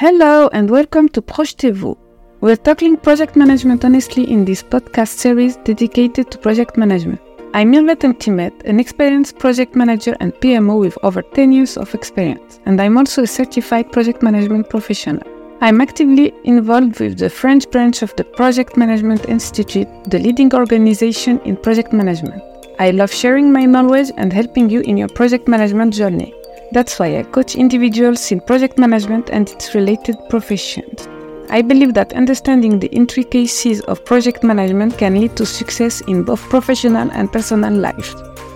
Hello and welcome to Projetez-vous. We're tackling project management honestly in this podcast series dedicated to project management. I'm Mirvet Mtimet, an experienced project manager and PMO with over 10 years of experience, and I'm also a certified project management professional. I'm actively involved with the French branch of the Project Management Institute, the leading organization in project management. I love sharing my knowledge and helping you in your project management journey. That's why I coach individuals in project management and its related professions. I believe that understanding the intricacies of project management can lead to success in both professional and personal life.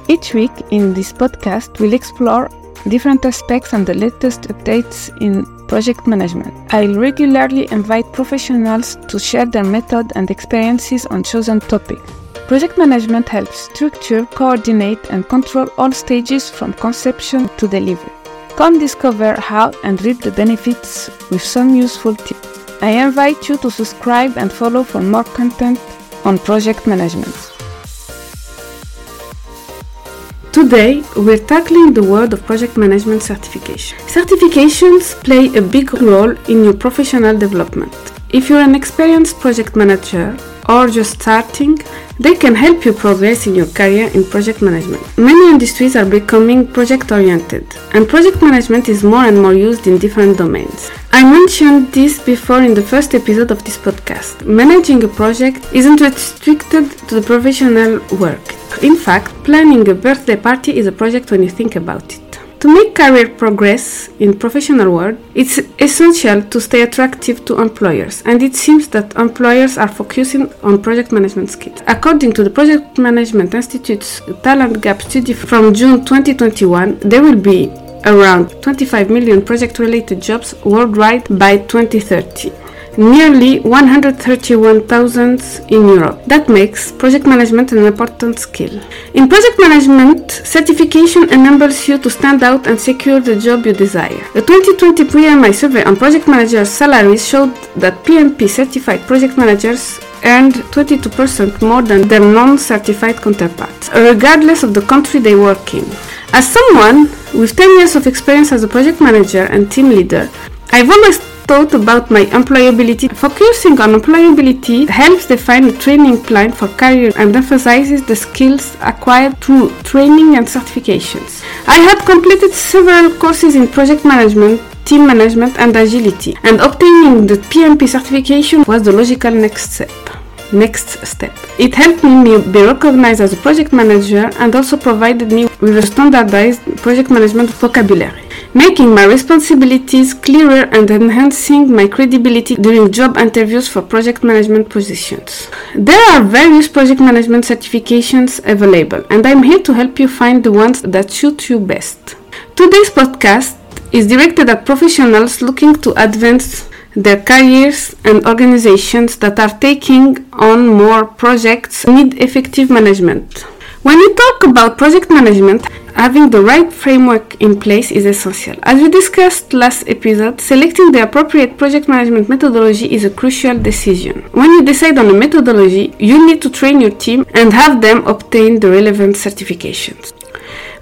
Each week in this podcast, we'll explore different aspects and the latest updates in project management. I'll regularly invite professionals to share their method and experiences on chosen topics. Project management helps structure, coordinate, and control all stages from conception to delivery. Come discover how and reap the benefits with some useful tips. I invite you to subscribe and follow for more content on project management. Today, we're tackling the world of project management certification. Certifications play a big role in your professional development. If you're an experienced project manager or just starting, they can help you progress in your career in project management. Many industries are becoming project oriented, and project management is more and more used in different domains. I mentioned this before in the first episode of this podcast. Managing a project isn't restricted to the professional work. In fact, planning a birthday party is a project when you think about it. To make career progress in professional world, it's essential to stay attractive to employers, and it seems that employers are focusing on project management skills. According to the Project Management Institute's Talent Gap study from June 2021, there will be around 25 million project-related jobs worldwide by 2030 nearly 131,000 in Europe. That makes project management an important skill. In project management, certification enables you to stand out and secure the job you desire. The 2020 PMI survey on project managers' salaries showed that PMP certified project managers earned 22% more than their non-certified counterparts, regardless of the country they work in. As someone with 10 years of experience as a project manager and team leader, I've always thought about my employability. Focusing on employability helps define a training plan for career and emphasizes the skills acquired through training and certifications. I had completed several courses in project management, team management, and agility, and obtaining the PMP certification was the logical next step next step. It helped me be recognized as a project manager and also provided me with a standardized project management vocabulary making my responsibilities clearer and enhancing my credibility during job interviews for project management positions. There are various project management certifications available, and I'm here to help you find the ones that suit you best. Today's podcast is directed at professionals looking to advance their careers and organizations that are taking on more projects need effective management. When we talk about project management, having the right framework in place is essential. As we discussed last episode, selecting the appropriate project management methodology is a crucial decision. When you decide on a methodology, you need to train your team and have them obtain the relevant certifications.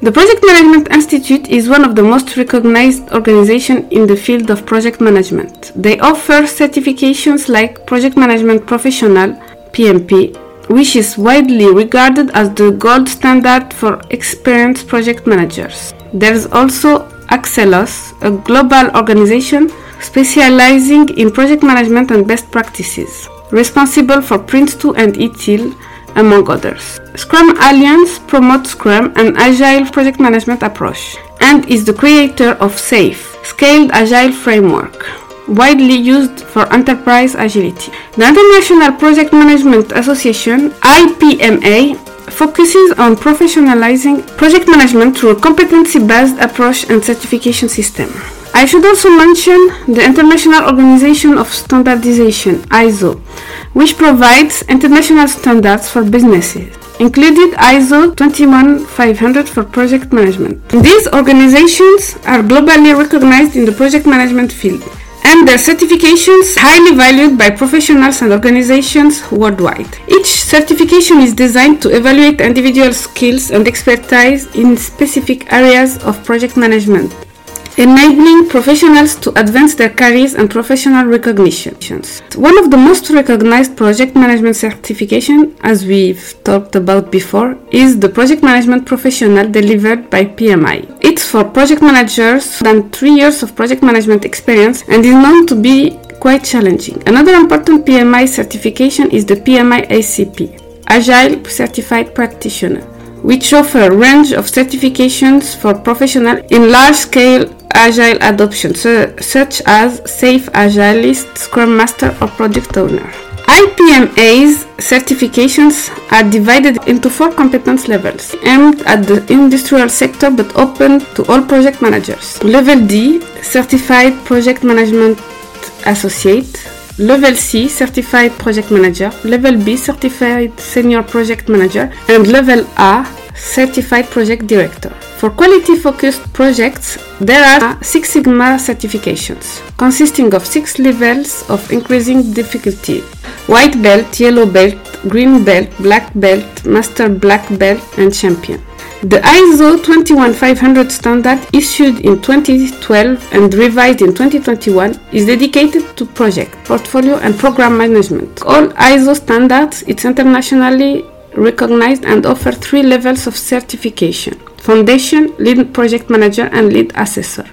The Project Management Institute is one of the most recognized organizations in the field of project management. They offer certifications like Project Management Professional, PMP, which is widely regarded as the gold standard for experienced project managers. There is also Axelos, a global organization specializing in project management and best practices, responsible for Prince2 and ITIL, among others. Scrum Alliance promotes Scrum and Agile project management approach and is the creator of SAFe, Scaled Agile Framework, widely used for enterprise agility. The International Project Management Association, IPMA, focuses on professionalizing project management through a competency-based approach and certification system. I should also mention the International Organization of Standardization, ISO, which provides international standards for businesses, including ISO 21500 for project management. These organizations are globally recognized in the project management field and their certifications highly valued by professionals and organizations worldwide. Each certification is designed to evaluate individual skills and expertise in specific areas of project management. Enabling professionals to advance their careers and professional recognitions. One of the most recognized project management certification, as we've talked about before, is the Project Management Professional delivered by PMI. It's for project managers than three years of project management experience and is known to be quite challenging. Another important PMI certification is the PMI ACP, Agile Certified Practitioner which offer a range of certifications for professionals in large-scale agile adoption, so, such as Safe Agilist, Scrum Master, or Product Owner. IPMA's certifications are divided into four competence levels aimed at the industrial sector but open to all project managers. Level D, Certified Project Management Associate. Level C, Certified Project Manager. Level B, Certified Senior Project Manager. And Level A, Certified Project Director. For quality focused projects, there are Six Sigma certifications, consisting of six levels of increasing difficulty white belt, yellow belt, green belt, black belt, master black belt, and champion. The ISO 21500 standard issued in 2012 and revised in 2021 is dedicated to project, portfolio and program management. All ISO standards, it's internationally recognized and offer three levels of certification Foundation, Lead Project Manager, and Lead Assessor.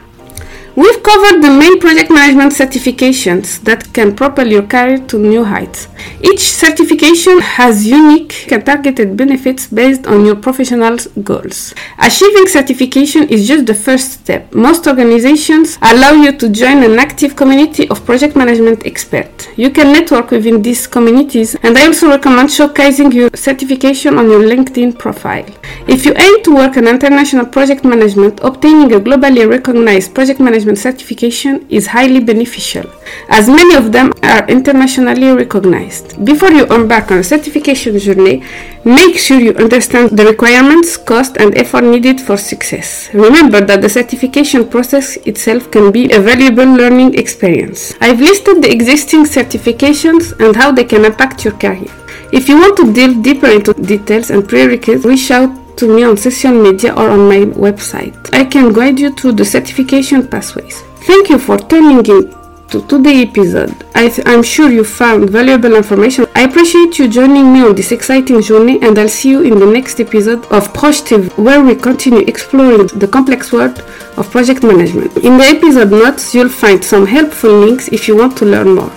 We've covered the main project management certifications that can propel your career to new heights. Each certification has unique and targeted benefits based on your professional goals. Achieving certification is just the first step. Most organizations allow you to join an active community of project management experts. You can network within these communities, and I also recommend showcasing your certification on your LinkedIn profile. If you aim to work in international project management, obtaining a globally recognized project management certification is highly beneficial, as many of them are internationally recognized. Before you embark on a certification journey, make sure you understand the requirements, cost, and effort needed for success. Remember that the certification process itself can be a valuable learning experience. I've listed the existing certifications and how they can impact your career. If you want to delve deeper into details and prerequisites, reach out to me on social media or on my website. I can guide you through the certification pathways. Thank you for tuning in to today's episode. I am sure you found valuable information. I appreciate you joining me on this exciting journey and I'll see you in the next episode of Projetez-vous where we continue exploring the complex world of project management. In the episode notes, you'll find some helpful links if you want to learn more.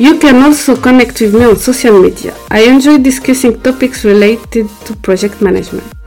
You can also connect with me on social media. I enjoy discussing topics related to project management.